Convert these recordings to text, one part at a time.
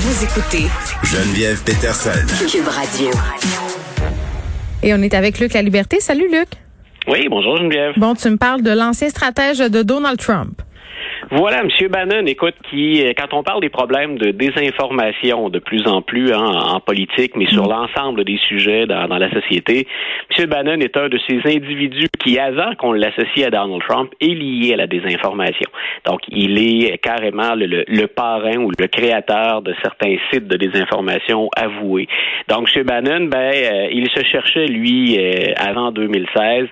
Vous écoutez Geneviève Peterson. Cube Radio. Et on est avec Luc La Liberté. Salut Luc. Oui, bonjour Geneviève. Bon, tu me parles de l'ancien stratège de Donald Trump. Voilà, M. Bannon, écoute, qui, euh, quand on parle des problèmes de désinformation de plus en plus hein, en politique, mais sur l'ensemble des sujets dans, la société, M. Bannon est un de ces individus qui, avant qu'on l'associe à Donald Trump, est lié à la désinformation. Donc, il est carrément le, parrain ou le créateur de certains sites de désinformation avoués. Donc, M. Bannon, ben, euh, il se cherchait, lui, euh, avant 2016,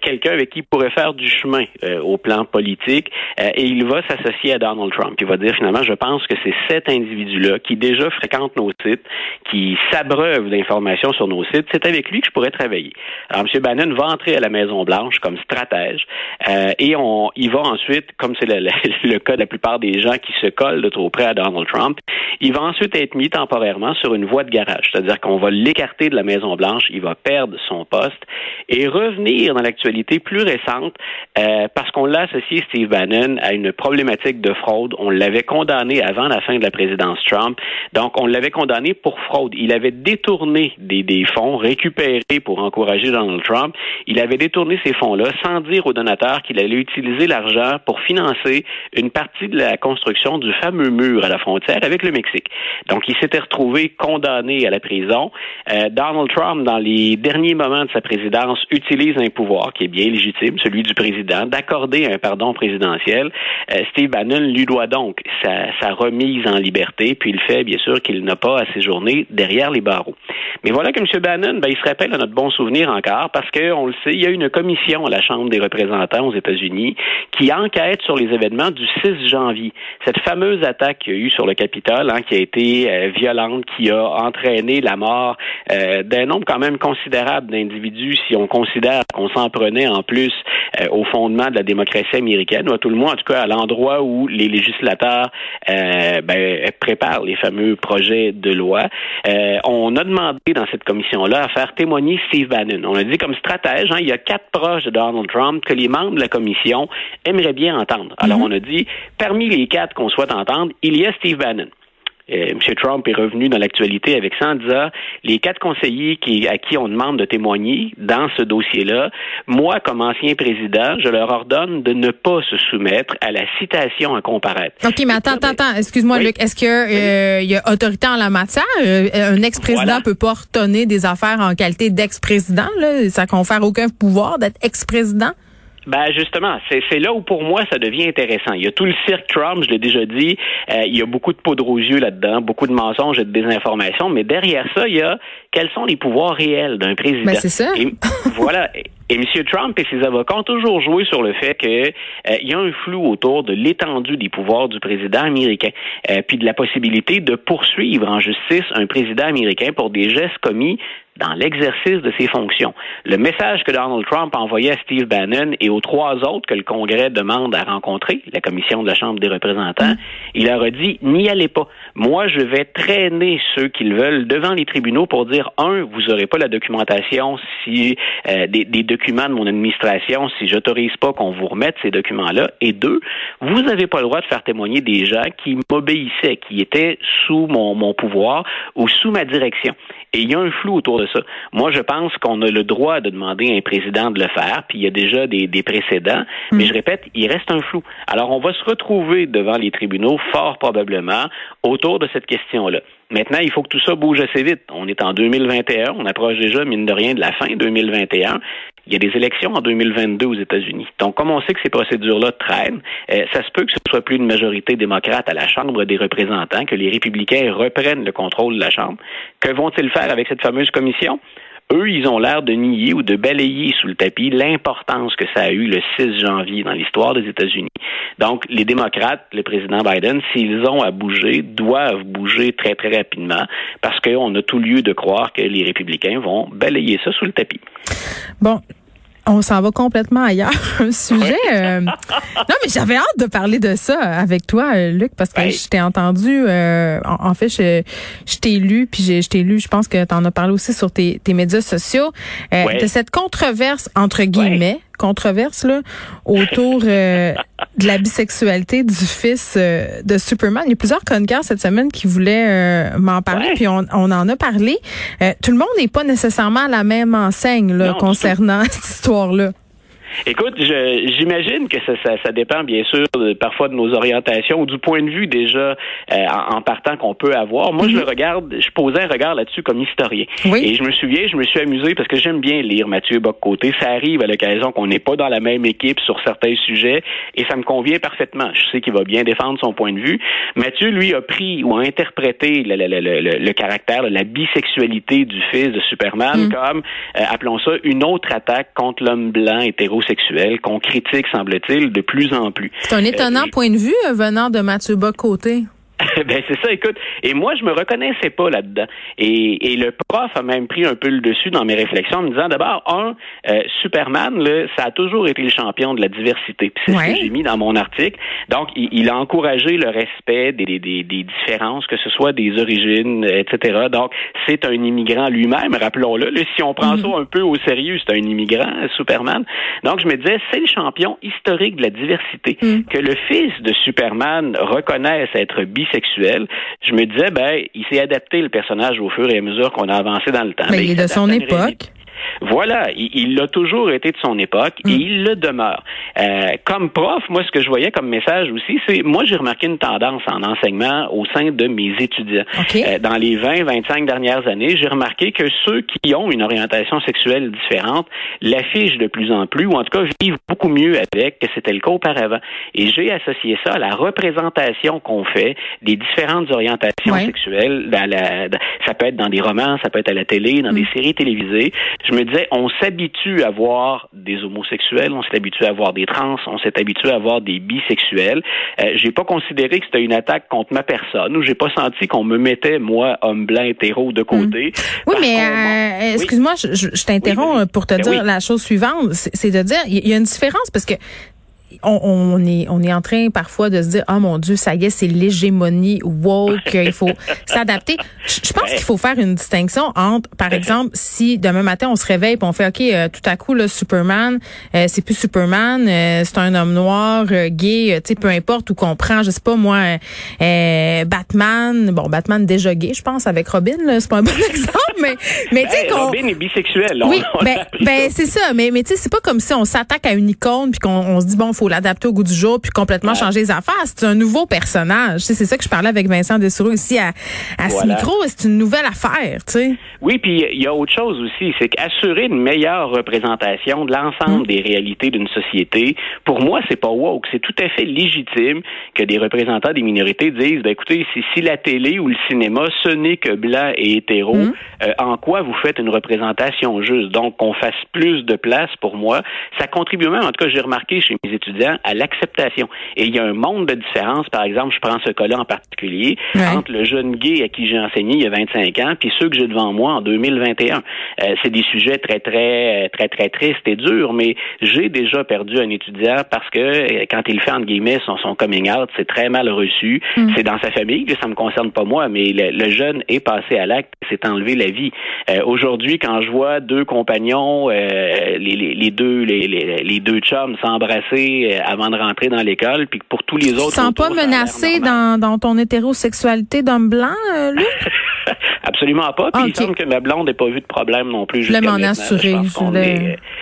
quelqu'un avec qui il pourrait faire du chemin au plan politique, et il va s'associer à Donald Trump. Il va dire finalement, je pense que c'est cet individu-là qui déjà fréquente nos sites, qui s'abreuve d'informations sur nos sites, c'est avec lui que je pourrais travailler. Alors, M. Bannon va entrer à la Maison-Blanche comme stratège euh, et on, il va ensuite, comme c'est le, le, cas de la plupart des gens qui se collent de trop près à Donald Trump, il va ensuite être mis temporairement sur une voie de garage, c'est-à-dire qu'on va l'écarter de la Maison-Blanche, il va perdre son poste et revenir dans l'actualité plus récente euh, parce qu'on l'a associé, Steve Bannon, à une problématique de fraude. On l'avait condamné avant la fin de la présidence Trump. Donc, on l'avait condamné pour fraude. Il avait détourné des, des fonds récupérés pour encourager Donald Trump. Il avait détourné ces fonds-là sans dire aux donateurs qu'il allait utiliser l'argent pour financer une partie de la construction du fameux mur à la frontière avec le Mexique. Donc, il s'était retrouvé condamné à la prison. Euh, Donald Trump, dans les derniers moments de sa présidence, utilise un pouvoir qui est bien légitime, celui du président, d'accorder un pardon présidentiel. Euh, Steve Bannon lui doit donc sa, remise en liberté, puis il fait bien sûr qu'il n'a pas à séjourner derrière les barreaux. Mais voilà que M. Bannon, ben, il se rappelle à notre bon souvenir encore, parce qu'on le sait, il y a une commission à la Chambre des représentants aux États-Unis qui enquête sur les événements du 6 janvier. Cette fameuse attaque qu'il y a eu sur le Capitole, hein, qui a été euh, violente, qui a entraîné la mort euh, d'un nombre quand même considérable d'individus, si on considère qu'on s'en prenait en plus au fondement de la démocratie américaine, ou à tout le moins, en tout cas, à l'endroit où les législateurs euh, ben, préparent les fameux projets de loi. Euh, on a demandé dans cette commission-là à faire témoigner Steve Bannon. On a dit comme stratège, hein, il y a quatre proches de Donald Trump que les membres de la commission aimeraient bien entendre. Alors mm-hmm. on a dit, parmi les quatre qu'on souhaite entendre, il y a Steve Bannon. Euh, M. Trump est revenu dans l'actualité avec ça en disant les quatre conseillers qui, à qui on demande de témoigner dans ce dossier-là, moi, comme ancien président, je leur ordonne de ne pas se soumettre à la citation à comparaître. OK, mais attends, attends, attends. Excuse-moi, Luc. Est-ce qu'il euh, y a autorité en la matière? Euh, un ex-président peut pas retonner des affaires en qualité d'ex-président? Ça confère aucun pouvoir d'être ex-président? Ben justement, c'est là où pour moi ça devient intéressant. Il y a tout le cirque Trump, je l'ai déjà dit, euh, il y a beaucoup de poudre aux yeux là-dedans, beaucoup de mensonges et de désinformation, mais derrière ça, il y a quels sont les pouvoirs réels d'un président. Ben c'est ça. voilà. Et M. Trump et ses avocats ont toujours joué sur le fait qu'il euh, y a un flou autour de l'étendue des pouvoirs du président américain, euh, puis de la possibilité de poursuivre en justice un président américain pour des gestes commis dans l'exercice de ses fonctions. Le message que Donald Trump a envoyé à Steve Bannon et aux trois autres que le Congrès demande à rencontrer, la commission de la Chambre des représentants, il leur a dit n'y allez pas. Moi, je vais traîner ceux qu'ils veulent devant les tribunaux pour dire un, vous n'aurez pas la documentation si euh, des, des, documents de mon administration si j'autorise pas qu'on vous remette ces documents-là, et deux, vous n'avez pas le droit de faire témoigner des gens qui m'obéissaient, qui étaient sous mon, mon pouvoir ou sous ma direction. Et il y a un flou autour de ça. Moi, je pense qu'on a le droit de demander à un président de le faire, puis il y a déjà des, des précédents, mais je répète, il reste un flou. Alors, on va se retrouver devant les tribunaux, fort probablement, autour de cette question-là. Maintenant, il faut que tout ça bouge assez vite. On est en 2021, on approche déjà, mine de rien, de la fin 2021. Il y a des élections en 2022 aux États-Unis. Donc, comme on sait que ces procédures-là traînent, euh, ça se peut que ce soit plus une majorité démocrate à la Chambre des représentants, que les républicains reprennent le contrôle de la Chambre. Que vont-ils faire avec cette fameuse commission? Eux, ils ont l'air de nier ou de balayer sous le tapis l'importance que ça a eu le 6 janvier dans l'histoire des États-Unis. Donc, les démocrates, le président Biden, s'ils ont à bouger, doivent bouger très, très rapidement parce qu'on a tout lieu de croire que les républicains vont balayer ça sous le tapis. Bon, on s'en va complètement ailleurs. Un sujet. Euh, non, mais j'avais hâte de parler de ça avec toi, euh, Luc, parce que je t'ai entendu. Euh, en, fait, je, je t'ai lu, puis je t'ai lu. Je pense que tu en as parlé aussi sur tes, tes médias sociaux de cette controverse entre guillemets controverse là autour euh, de la bisexualité du fils euh, de Superman. Il y a plusieurs chroniqueurs cette semaine qui voulaient m'en parler, puis on, on, en a parlé. tout le monde n'est pas nécessairement à la même enseigne là, concernant cette histoire-là. Écoute, j'imagine que ça, ça, ça, dépend bien sûr parfois de nos orientations ou du point de vue déjà euh, en, partant qu'on peut avoir. Moi, je le mhm. regarde, je posais un regard là-dessus comme historien. Et je me souviens, je me suis amusé parce que j'aime bien lire Mathieu Bock-Côté. Ça arrive à l'occasion qu'on n'est pas dans la même équipe sur certains sujets et ça me convient parfaitement. Je sais qu'il va bien défendre son point de vue. Mathieu, lui, a pris ou a interprété le, le, le, le caractère, la bisexualité du fils de Superman mhm. comme, euh, appelons ça, une autre attaque contre l'homme blanc hétéro qu'on critique, semble-t-il, de plus en plus. C'est un étonnant euh, point de vue euh, venant de Mathieu Bocoté. ben c'est ça, écoute. Et moi, je me reconnaissais pas là-dedans. Et, et, le prof a même pris un peu le dessus dans mes réflexions en me disant d'abord, un, euh, Superman, là, ça a toujours été le champion de la diversité. C'est ce que j'ai mis dans mon article. Donc, il, a encouragé le respect des, des, des, différences, que ce soit des origines, etc. Donc, c'est un immigrant lui-même, rappelons-le. si on prend mm-hmm. ça un peu au sérieux, c'est un immigrant, Superman. Donc, je me disais, c'est le champion historique de la diversité. Mm. Que le fils de Superman reconnaisse être bisexuel je me disais, ben, il s'est adapté le personnage au fur et à mesure qu'on a avancé dans le temps. Mais, ben, il est de son époque. Voilà, il l'a toujours été de son époque et mm. il le demeure. Euh, comme prof, moi, ce que je voyais comme message aussi, c'est moi, j'ai remarqué une tendance en enseignement au sein de mes étudiants. Euh, dans les 20-25 dernières années, j'ai remarqué que ceux qui ont une orientation sexuelle différente l'affichent de plus en plus, ou en tout cas vivent beaucoup mieux avec que c'était le cas auparavant. Et j'ai associé ça à la représentation qu'on fait des différentes orientations sexuelles. Dans la, ça peut être dans des romans, ça peut être à la télé, dans des mm. séries télévisées. Je me on s'habitue à voir des homosexuels, on s'est habitué à voir des trans, on s'est habitué à voir des bisexuels. Euh, j'ai pas considéré que c'était une attaque contre ma personne ou j'ai pas senti qu'on me mettait moi homme blanc hétéro de côté. Hmm. Oui, mais euh, excuse-moi, je, t'interromps pour te ben dire la chose suivante, c'est de dire il y a une différence parce que on, est on est en train parfois de se dire oh mon dieu ça y est c'est l'hégémonie woke il faut s'adapter. Je pense qu'il faut faire une distinction entre par exemple si demain matin on se réveille et on fait ok euh, tout à coup le Superman euh, c'est plus Superman euh, c'est un homme noir gay tu sais peu importe où qu'on prend je sais pas moi Batman. Bon Batman déjà gay je pense avec Robin c'est pas un bon exemple mais mais tu sais ben, Robin est bisexuel oui ben, ben c'est ça mais mais tu sais c'est pas comme si on s'attaque à une icône puis qu'on se dit bon faut l'adapter au goût du jour puis complètement changer les affaires. C'est un nouveau personnage. c'est ça que je parlais avec Vincent Dessoureau ici à, à ce micro. C'est une nouvelle affaire, tu sais. Oui, puis il y a autre chose aussi, c'est qu'assurer une meilleure représentation de l'ensemble mm. des réalités d'une société, pour moi, c'est pas woke. C'est tout à fait légitime que des représentants des minorités disent, ben écoutez, si, si la télé ou le cinéma, ce n'est que blanc et hétéro, mm. euh, en quoi vous faites une représentation juste? Donc, qu'on fasse plus de place pour moi, ça contribue même, en tout cas, j'ai remarqué chez mes étudiants, à l'acceptation. Et il y a un monde de différence, par exemple, je prends ce cas-là en particulier, entre le jeune gay à qui j'ai enseigné il y a 25 ans, puis ceux que j'ai devant moi en 2021. Euh, c'est des sujets très, très, très, très tristes et durs, mais j'ai déjà perdu un étudiant parce que euh, quand il fait, entre guillemets, son, son coming out, c'est très mal reçu. Mm. C'est dans sa famille, que ça me concerne pas moi, mais le, jeune est passé à l'acte, s'est enlevé la vie. Euh, aujourd'hui, quand je vois deux compagnons, les, les, les, deux les deux chums s'embrasser euh, avant de rentrer dans l'école, puis pour tous les autres. Tu te sens pas menacé dans, dans ton hétérosexualité d'homme blanc, euh, lui? Absolument pas. Puis il semble que ma blonde n'ait pas vu de problème non plus. Je voulais m'en assurer.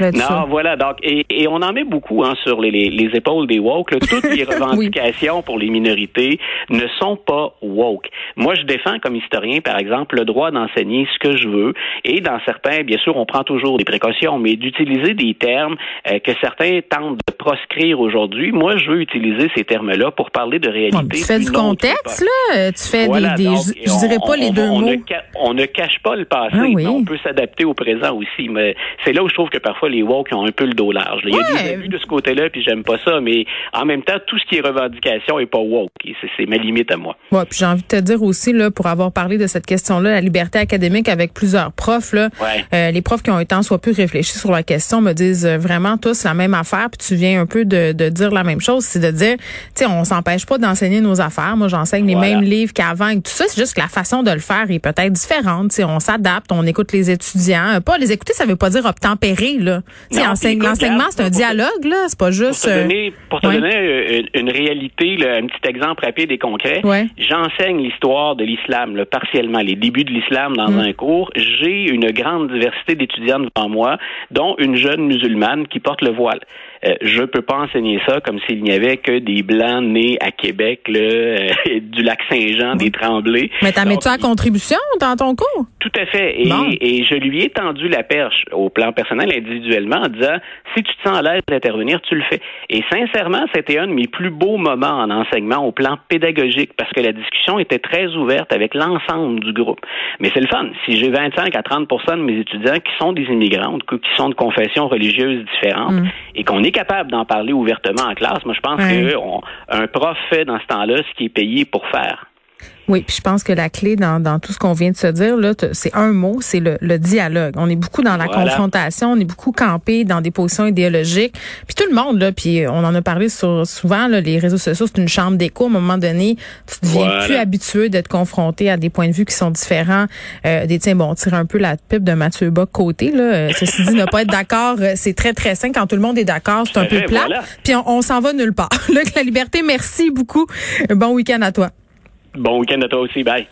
Non, voilà. Donc, et, et, on en met beaucoup hein, sur les, les, les, épaules des woke. Toutes les revendications pour les minorités ne sont pas woke. Moi, je défends comme historien, par exemple, le droit d'enseigner ce que je veux. Et dans certains, bien sûr, on prend toujours des précautions, mais d'utiliser des termes euh, que certains tentent de proscrire aujourd'hui. Moi, je veux utiliser ces termes-là pour parler de réalité. tu fais du contexte, là. Tu fais des, je, dirais pas les deux mots on ne cache pas le passé, ah mais on peut s'adapter au présent aussi. Mais c'est là où je trouve que parfois les woke ont un peu le dos large. Il y a des abus de ce côté-là, puis j'aime pas ça, mais en même temps, tout ce qui est revendication est pas woke. C'est ma limite à moi. Ouais, puis j'ai envie de te dire aussi, là, pour avoir parlé de cette question-là, la liberté académique avec plusieurs profs, là, euh, les profs qui ont été en soit plus réfléchis sur la question me disent euh, vraiment tous la même affaire, puis tu viens un peu de, dire la même chose, c'est de dire, tu sais, on s'empêche pas d'enseigner nos affaires. Moi, j'enseigne les mêmes livres qu'avant et tout ça, c'est juste que la façon de le faire atmosphère est peut-être différente. sais, on s'adapte, on écoute les étudiants. Pas les écouter, ça veut pas dire obtempérer. Là. L'enseignement, c'est un dialogue. là. C'est pas juste... Pour te donner, pour te donner une, réalité, un petit exemple rapide et concret, j'enseigne l'histoire de l'islam partiellement, les débuts de l'islam dans mm. un cours. J'ai une grande diversité d'étudiants devant moi, dont une jeune musulmane qui porte le voile. Euh, je peux pas enseigner ça comme s'il n'y avait que des blancs nés à Québec, là, euh, du lac Saint-Jean, des Tremblés. Mais t'as mis ça à contribution dans ton cours? Tout à fait. Et, et, je lui ai tendu la perche au plan personnel individuellement en disant si tu te sens à l'aise d'intervenir, tu le fais. Et sincèrement, c'était un de mes plus beaux moments en enseignement au plan pédagogique parce que la discussion était très ouverte avec l'ensemble du groupe. Mais c'est le fun. Si j'ai 25 à 30 de mes étudiants qui sont des immigrants, qui sont de confessions religieuses différentes, mm. et qu'on est capable d'en parler ouvertement en classe, moi je pense qu'un prof fait dans ce temps-là ce qui est payé pour faire. Oui, puis je pense que la clé dans, dans tout ce qu'on vient de se dire là, c'est un mot, c'est le, le, dialogue. On est beaucoup dans la confrontation, on est beaucoup campé dans des positions idéologiques. Puis tout le monde là, puis on en a parlé sur, souvent là, les réseaux sociaux, c'est une chambre d'écho. À un moment donné, tu deviens plus habitué d'être confronté à des points de vue qui sont différents. Euh, des tiens, bon, on tire un peu la pipe de Mathieu Bock côté là. Euh, ceci dit, ne pas être d'accord, euh, c'est très très simple. Quand tout le monde est d'accord, c'est un peu plat. Puis on, on s'en va nulle part. Luc, la liberté, merci beaucoup. Bon week-end à toi. Bon week-end à toi aussi. Bye.